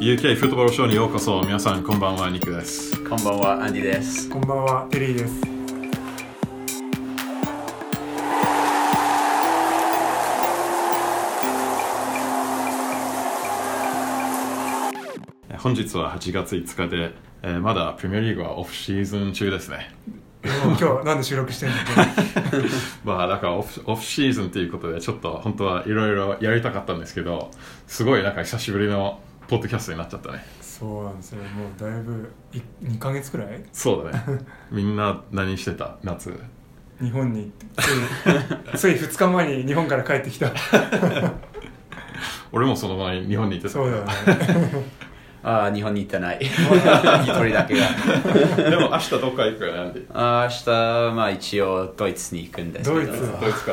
UK フットボールショーにようこそ皆さんこんばんはニクですこんばんは、アンディです。こんばんは、テリーです。え本日は8月5日で、えーまだプレミアリーグはオフシーズン中ですね 今日なんで収録してんの？まあだからオフオフシーズンということでちょっと本当はいろいろやりたかったんですけどすごいなんか久しぶりのポッドキャストになっちゃったねそうなんですよ。もうだいぶい2ヶ月くらい？そうだねみんな何してた？夏日本に行ってつい つい2日前に日本から帰ってきた。俺もその前に日本にいてたそうだよね。あー日本に行ってない。一人だけが。でも明日どっか行くよねなんであー明日、まあ一応ドイツに行くんですけど。ドイツドイツか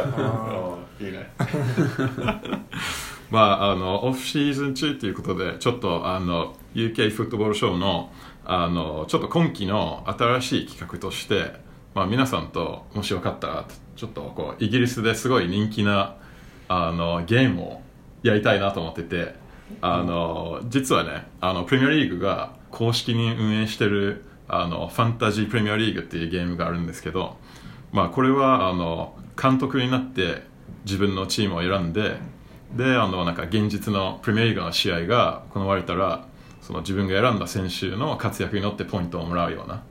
いいねまああのオフシーズン中ということでちょっとあの UK フットボールショーのあのちょっと今期の新しい企画として、まあ、皆さんともしよかったらちょっとこうイギリスですごい人気なあのゲームをやりたいなと思っててあの実はねあのプレミアリーグが公式に運営してるあのファンタジープレミアリーグっていうゲームがあるんですけど、まあ、これはあの監督になって自分のチームを選んでであのなんか現実のプレミアリーグの試合が行われたらその自分が選んだ選手の活躍によってポイントをもらうような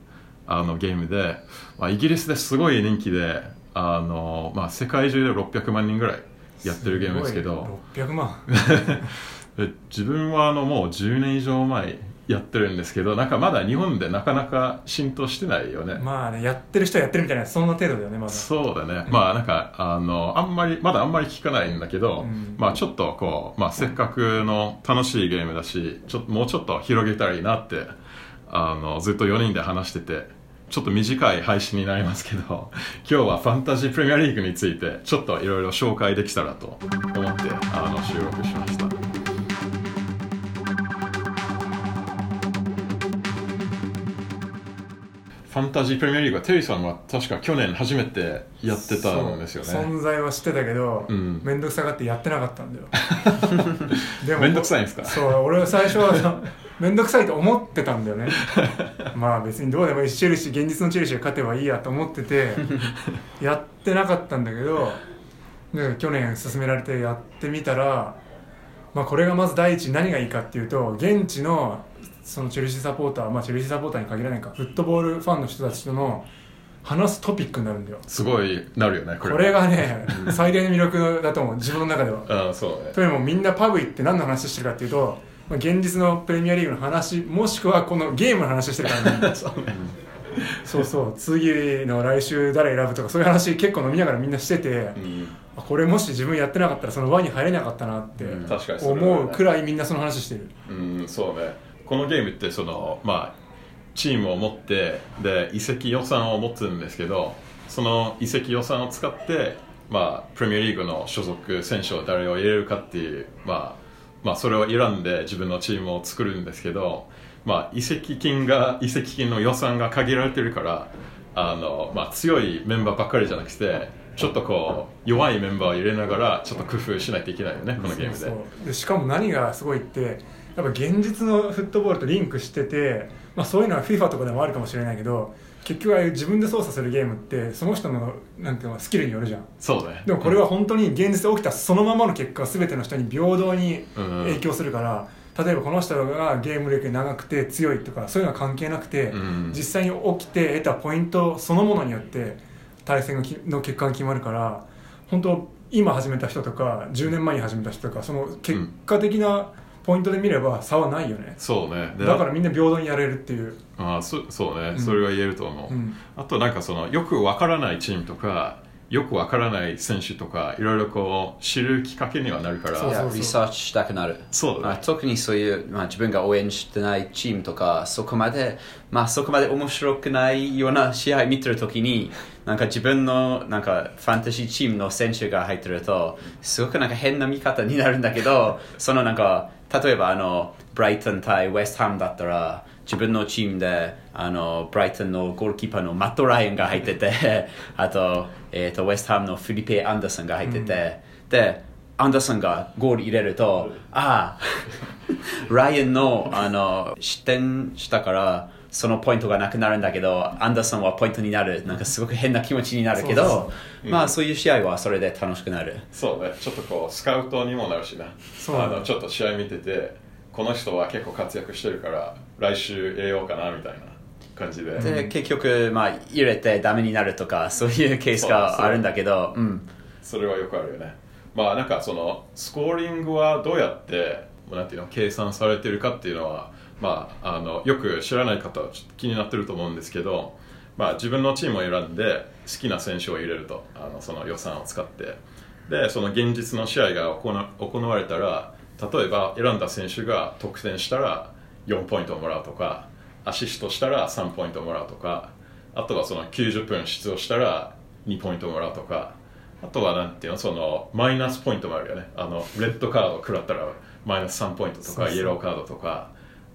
あのゲームで、まあ、イギリスですごい人気であの、まあ、世界中で600万人ぐらいやってるゲームですけどすごい600万。で自分はあのもう10年以上前やってるんですけどなんかまだ日本でなかなか浸透してないよね、まあね、やってる人はやってるみたいな、そんな程度だよね、まだ。そうだね、まあなんかあのあんまりまだあんまり聞かないんだけど、うん。まあちょっとこう、まあ、せっかくの楽しいゲームだしちょっともうちょっと広げたらいいなってあのずっと4人で話しててちょっと短い配信になりますけど今日はファンタジープレミアリーグについてちょっといろいろ紹介できたらと思ってあの収録しましたファンタジープレミアリーグはテリーさんは確か去年初めてやってたんですよね。存在は知ってたけど、うん。めんどくさがってやってなかったんだよ。でめんどくさいんですか？そう俺は最初はさ めんどくさいと思ってたんだよね。まあ別にどうでもいいしチェルシー現実のチェルシーが勝てばいいやと思っててやってなかったんだけどで去年勧められてやってみたら、まあ、これがまず第一何がいいかっていうと現地のそのチェルシーサポーター、まあ、チェルシーサポーターに限らないか。フットボールファンの人たちとの話すトピックになるんだよ。すごいなるよねこれ。これがね最大の魅力だと思う。自分の中では。ああそうね。とにもみんなパブ行って何の話してるかっていうと、まあ、現実のプレミアリーグの話もしくはこのゲームの話してるからね。そうね。そうそう。次の来週誰選ぶとかそういう話結構飲みながらみんなしてて、うん。あこれもし自分やってなかったらその輪に入れなかったなって思うくらいみんなその話してる。うんそうねこのゲームってそのまあチームを持ってで移籍予算を持つんですけどその移籍予算を使ってまあプレミアリーグの所属選手を誰を入れるかっていうまあまあそれを選んで自分のチームを作るんですけどまあ移籍金が移籍金の予算が限られてるからあのまあ強いメンバーばっかりじゃなくてちょっとこう弱いメンバーを入れながらちょっと工夫しないといけないよねこのゲームで。でしかも何がすごいってやっぱ現実のフットボールとリンクしてて、まあ、そういうのは FIFA とかでもあるかもしれないけど結局ああいう自分で操作するゲームってその人のなんていうのスキルによるじゃん。そうね。でもこれは本当に現実で起きたそのままの結果が全ての人に平等にうん。影響するから、例えばこの人がゲーム歴長くて強いとかそういうのは関係なくて、うん。実際に起きて得たポイントそのものによって対戦の結果が決まるから本当今始めた人とか10年前に始めた人とかその結果的なポイントで見れば差はないよね、そうね。でだからみんな平等にやれるっていう、ああそそうね、ん。それは言えると思う、うん。あとなんかそのよくわからないチームとかよくわからない選手とかいろいろこう知るきっかけにはなるから。そうそう。いやリサーチしたくなる。そうだね。まあ、特にそういう、まあ、自分が応援してないチームとか、そこまで、まあ、そこまで面白くないような試合見てるときに、なんか自分のなんかファンタジーチームの選手が入ってると、すごくなんか変な見方になるんだけど、そのなんか、例えばあの、ブライトン対ウェストハムだったら、自分のチームであのブライトンのゴールキーパーのマット・ライアンが入っててあと,、えー、とウェストハムのフィリペ・アンダーソンが入ってて、でアンダーソンがゴール入れると、ああ、ライアンのあの失点したから、そのポイントがなくなるんだけど、アンダーソンはポイントになる、なんかすごく変な気持ちになるけど、そうまあそういう試合はそれで楽しくなる。そうね。ちょっとこうスカウトにもなるしな。あのちょっと試合見ててこの人は結構活躍してるから来週入れようかなみたいな感じで、で、結局、まあ入れてダメになるとか、そういうケースがあるんだけど、うん。それはよくあるよね。まあなんかそのスコーリングはどうやってなんていうの計算されてるかっていうのはまああのよく知らない方はちょっと気になってると思うんですけどまあ自分のチームを選んで好きな選手を入れるとあのその予算を使って。でその現実の試合が行わ行われたら例えば選んだ選手が得点したら4ポイントをもらうとかアシストしたら3ポイントもらうとかあとはその90分出場したら2ポイントもらうとかあとはなんていうのそのマイナスポイントもあるよね。あのレッドカード食らったらマイナス3ポイントとかイエローカードとか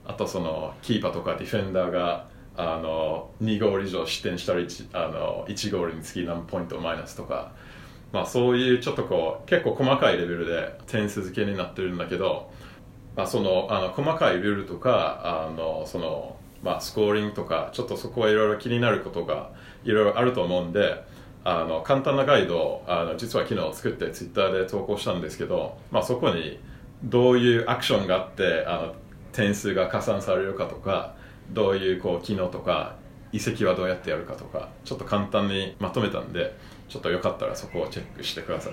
あとそのキーパーとかディフェンダーがあの2ゴール以上失点したら 1, あの1ゴールにつき何ポイントマイナスとか。まあそういうちょっとこう結構細かいレベルで点数付けになってるんだけどまあ、そのあの細かいルールとかあのその、まあ、スコーリングとかちょっとそこはいろいろ気になることがいろいろあると思うんであの簡単なガイドをあの実は昨日作ってツイッターで投稿したんですけど、まあ、そこにどういうアクションがあってあの点数が加算されるかとかどういうこう機能とか移籍はどうやってやるかとかちょっと簡単にまとめたんでちょっとよかったらそこをチェックしてください。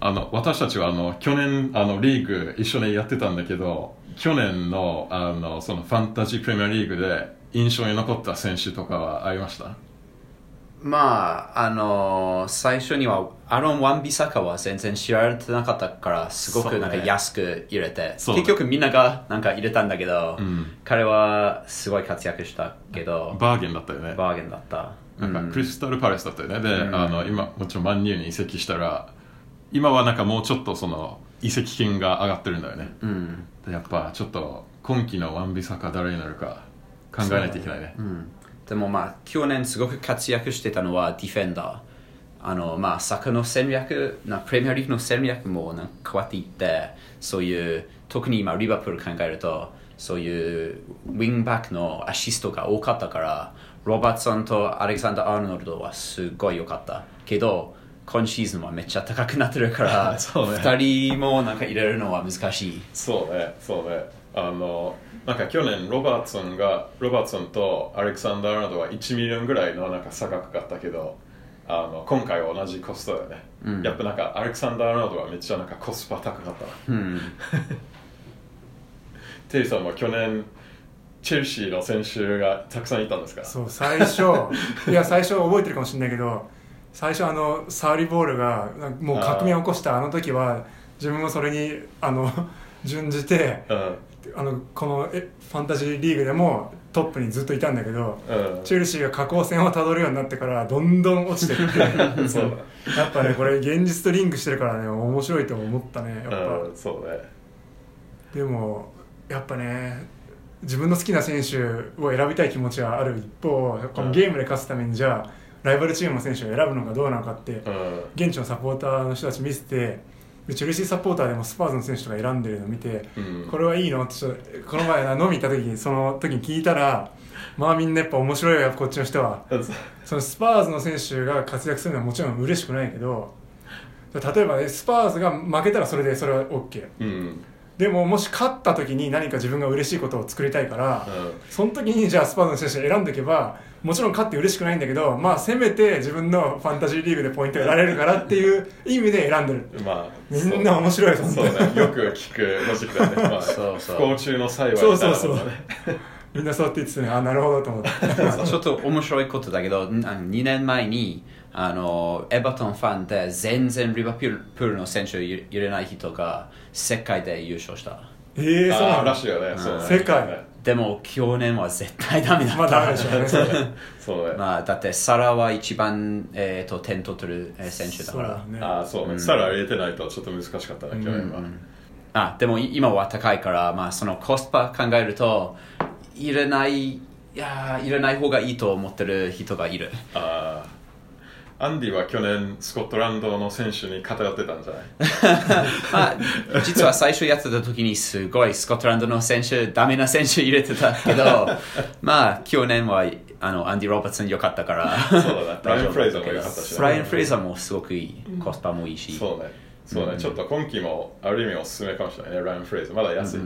あの私たちはあの去年あのリーグ一緒にやってたんだけど去年のあのそのファンタジープレミアリーグで印象に残った選手とかはありました？まあ、あの最初にはアロン・ワンビサカは全然知られてなかったからすごくなんか安く入れて、そう結局みんながなんか入れたんだけど、ん。彼はすごい活躍したけど、バーゲンだったよね。バーゲンだった。なんかクリスタルパレスだったよね。で、うん。あの今もちろんマンニューに移籍したら今はなんかもうちょっとその移籍金が上がってるんだよね。うん。でやっぱちょっと今季のワンビサカ誰になるか考えないといけないね。うん、でもまあ去年すごく活躍してたのはディフェンダーあのまあサッカーの戦略なプレミアリーグの戦略もなんか変わっていってそういう特に今リバプール考えるとそういうウィングバックのアシストが多かったからロバートソンとアレクサンダー・アーノルドはすごい良かった。けど今シーズンはめっちゃ高くなってるから そうね。2人もなんか入れるのは難しい。そうねそうねあのなんか去年ロバートソンがロバートソンとアレクサンダー・アーノルドは1 million ぐらいのなんか差がかかったけどあの今回は同じコストだよね、うん。やっぱなんかアレクサンダー・アーノルドはめっちゃなんかコスパ高かったな。うん。テリーさんも去年チェルシーの選手がたくさんいたんですか？そう最初。いや最初覚えてるかもしれないけど最初あのサッリボールがもう革命を起こしたあの時は自分もそれにあの準じてうんあのこのえファンタジーリーグでもトップにずっといたんだけどうん。チェルシーが下降線をたどるようになってからどんどん落ちてって そう。やっぱねこれ現実とリンクしてるからね面白いと思ったねやっぱ、だうんそうね。でもやっぱね自分の好きな選手を選びたい気持ちはある一方このゲームで勝つためにじゃあライバルチームの選手を選ぶのがどうなのかってうん。現地のサポーターの人たち見せてでチェルシーサポーターでもスパーズの選手とか選んでるのを見てうん。これはいいのってこの前な飲み行った時にその時に聞いたらまあみんなやっぱ面白いよこっちの人は。そのスパーズの選手が活躍するのはもちろん嬉しくないけど例えばねスパーズが負けたらそれでそれは OK うんでももし勝った時に何か自分が嬉しいことを作りたいから、うん。その時にじゃあスパーズの選手を選んでおけばもちろん勝って嬉しくないんだけどまあせめて自分のファンタジーリーグでポイントを得られるからっていう意味で選んでる。まあみんな面白いそそうねよ。く聞くロジックだね、まあ、そうそう。不幸中の幸いそいうなそうそうみんなそうって言ってたね。あなるほどと思って。ちょっと面白いことだけど、んあの2年前にあのエバトンファンで全然リバプールの選手を入れない人が世界で優勝した。ええそうなのあーらしいよね。そうね。世界。でも去年は絶対ダメだった。まあダメでしょ。う ねそうね。まあだってサラは一番、えー、と点取ってるえー選手だから。ね。ああそうね、うん。サラ入れてないとちょっと難しかったね去年は、あでもい今は高いから、まあ、そのコスパ考えると入れないいやー入れない方がいいと思ってる人がいる。あアンディは去年スコットランドの選手に偏ってたんじゃない？まあ、実は最初やってた時にすごいスコットランドの選手、ダメな選手入れてたけど、まあ、去年はあのアンディ・ロバーツン良かったから、そうだね。ブライアン・フレイザーも良かったしね。ブライアン・フレイザーもすごくいい、コスパもいいし。そうね。そうね、うん。ちょっと今季もある意味おすすめかもしれないね。ライアン・フレイザー。まだ安いね、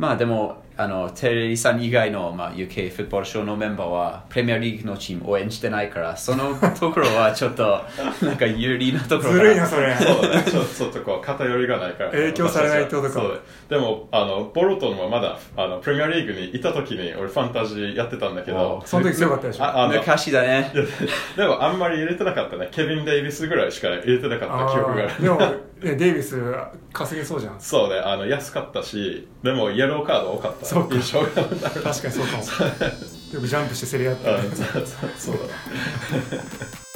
まあでも、あのテレビさん以外の、まあ、UK フットボールショーのメンバーはプレミアリーグのチーム応援してないから、そのところはちょっと なんか有利なところずるいなそれ。そうだねちょちょっとこう偏りがないから。影響されないってことかでもあのボルトンはまだあのプレミアリーグにいた時に俺ファンタジーやってたんだけど。その時強かったでしょ。ああの昔だね。でもあんまり入れてなかったね。ケビン・デイビスぐらいしか入れてなかった記憶がある。でもねデイビス稼げそうじゃん。そうねあの安かったしでもイエローカード多かった。そうか。印象が確かにそうかも。よくジャンプして競り合って。うんそうそうそうだ。ね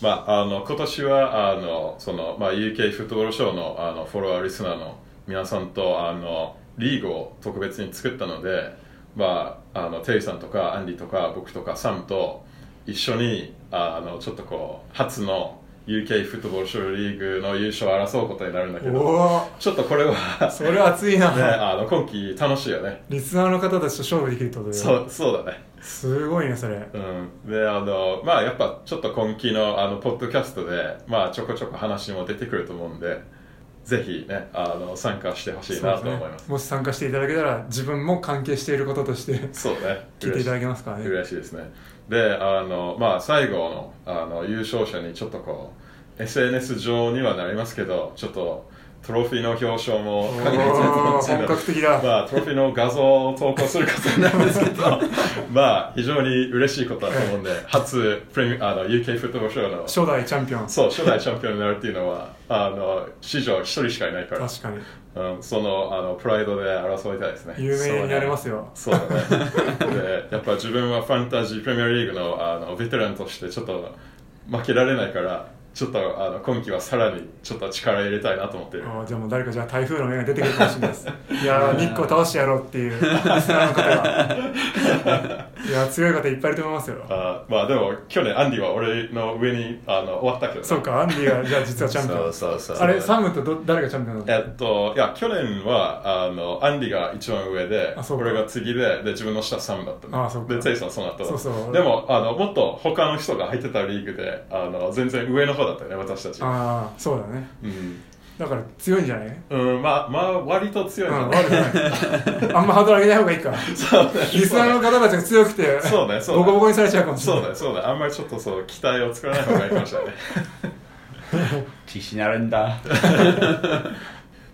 まあ、あの今年はあのその、まあ、UK フットボールショーのあのフォロワーリスナーの皆さんとあのリーグを特別に作ったので、まあ、あのテリーさんとかアンディとか僕とかサムと一緒にあのちょっとこう初の UK フットボールショーリーグの優勝を争うことになるんだけどちょっとこれは、それは熱いな、ね、あの今季楽しいよね。リスナーの方たちと勝負できるってことでそうそうだね。すごいねそれ。うん、であのまあやっぱちょっと今期のあのポッドキャストでまあちょこちょこ話も出てくると思うんでぜひねあの参加してほしいなと思います。もし参加していただけたら自分も関係していることとしてそうね。聞いていただけますからね。嬉しいですね。であのまあ最後のあの優勝者にちょっとこう SNS 上にはなりますけどちょっとトロフィーの表彰もおかけてー本格的だ。まあ、トロフィーの画像を投稿することになるんですけど まあ非常に嬉しいことだと思うんで初プレミあの UK フットボールショーの初代チャンピオン。そう初代チャンピオンになるっていうのはあの史上一人しかいないから、確かに。うん、そのあのプライドで争いたいですね。有名になれますよ。そうだね。でやっぱ自分はファンタジープレミアリーグのあのベテランとしてちょっと負けられないからちょっとあの今季はさらにちょっと力入れたいなと思ってる。あーじゃあもう誰かじゃあ台風の目が出てくるかもしれないです。いやー日光倒してやろうっていう リスナーの方が。いや強い方いっぱいいると思いますよ。あまあでも去年アンディは俺の上にあの終わったけどね。そうかアンディがじゃあ実はチャンピオン。そうそうそう。あれサムとど誰がチャンピオンだっえっと、いや、去年は、あの、アンディが一番上で俺が次で、で、自分の下サムだったの。あそうか。で、テイさんその後。そうそう。でも、あの、もっと他の人が入ってたリーグで、あの、全然上の方だったよね、私たち。たああそうだねうん。だから強いんじゃない？うん、まあ、まあ、割と強いうんんじゃない悪くないあんまハードル上げない方がいいかそうね。リスナーの方たちが強くてそうね、そうね。ボコボコにされちゃうかもしれないそうね、そうね。あんまりちょっとそう、期待を作らない方がいいかもしれないね。自信あるんだ。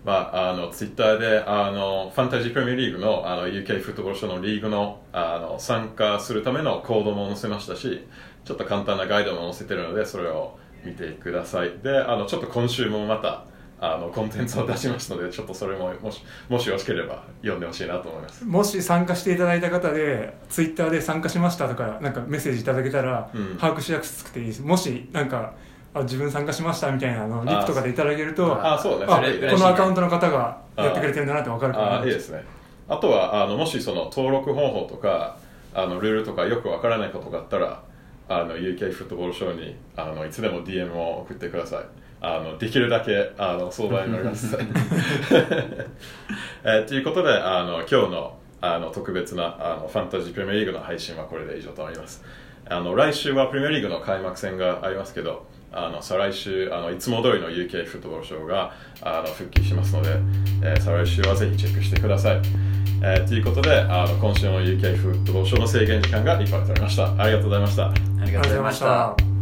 まあ、あのツイッターであのファンタジープレミアリーグのあの UK フットボールショーのリーグのあの参加するためのコードも載せましたしちょっと簡単なガイドも載せてるのでそれを見てください。であのちょっと今週もまたあのコンテンツを出しますのでちょっとそれももしもしよろしければ読んでほしいなと思います。もし参加していただいた方でツイッターで参加しましたとかなんかメッセージいただけたら、うん。把握しやすくていいです。もしなんかあ自分参加しましたみたいなのリプとかでいただけるとあそうね。このアカウントの方がやってくれてるんだなって分かるから。あいいですね。あとはあのもしその登録方法とかあのルールとかよくわからないことがあったらあの UK フットボールショーにあのいつでも DM を送ってください。あのできるだけあの相談になります、えーということであの今日のあの特別なあのファンタジープレミアリーグの配信はこれで以上となります。あの来週はプレミアリーグの開幕戦がありますけどあの再来週あのいつも通りの UK フットボールショーがあの復帰しますので、えー再来週はぜひチェックしてください、えーということであの今週の UK フットボールショーの制限時間がいっぱいとなりました。ありがとうございました。ありがとうございまし。た。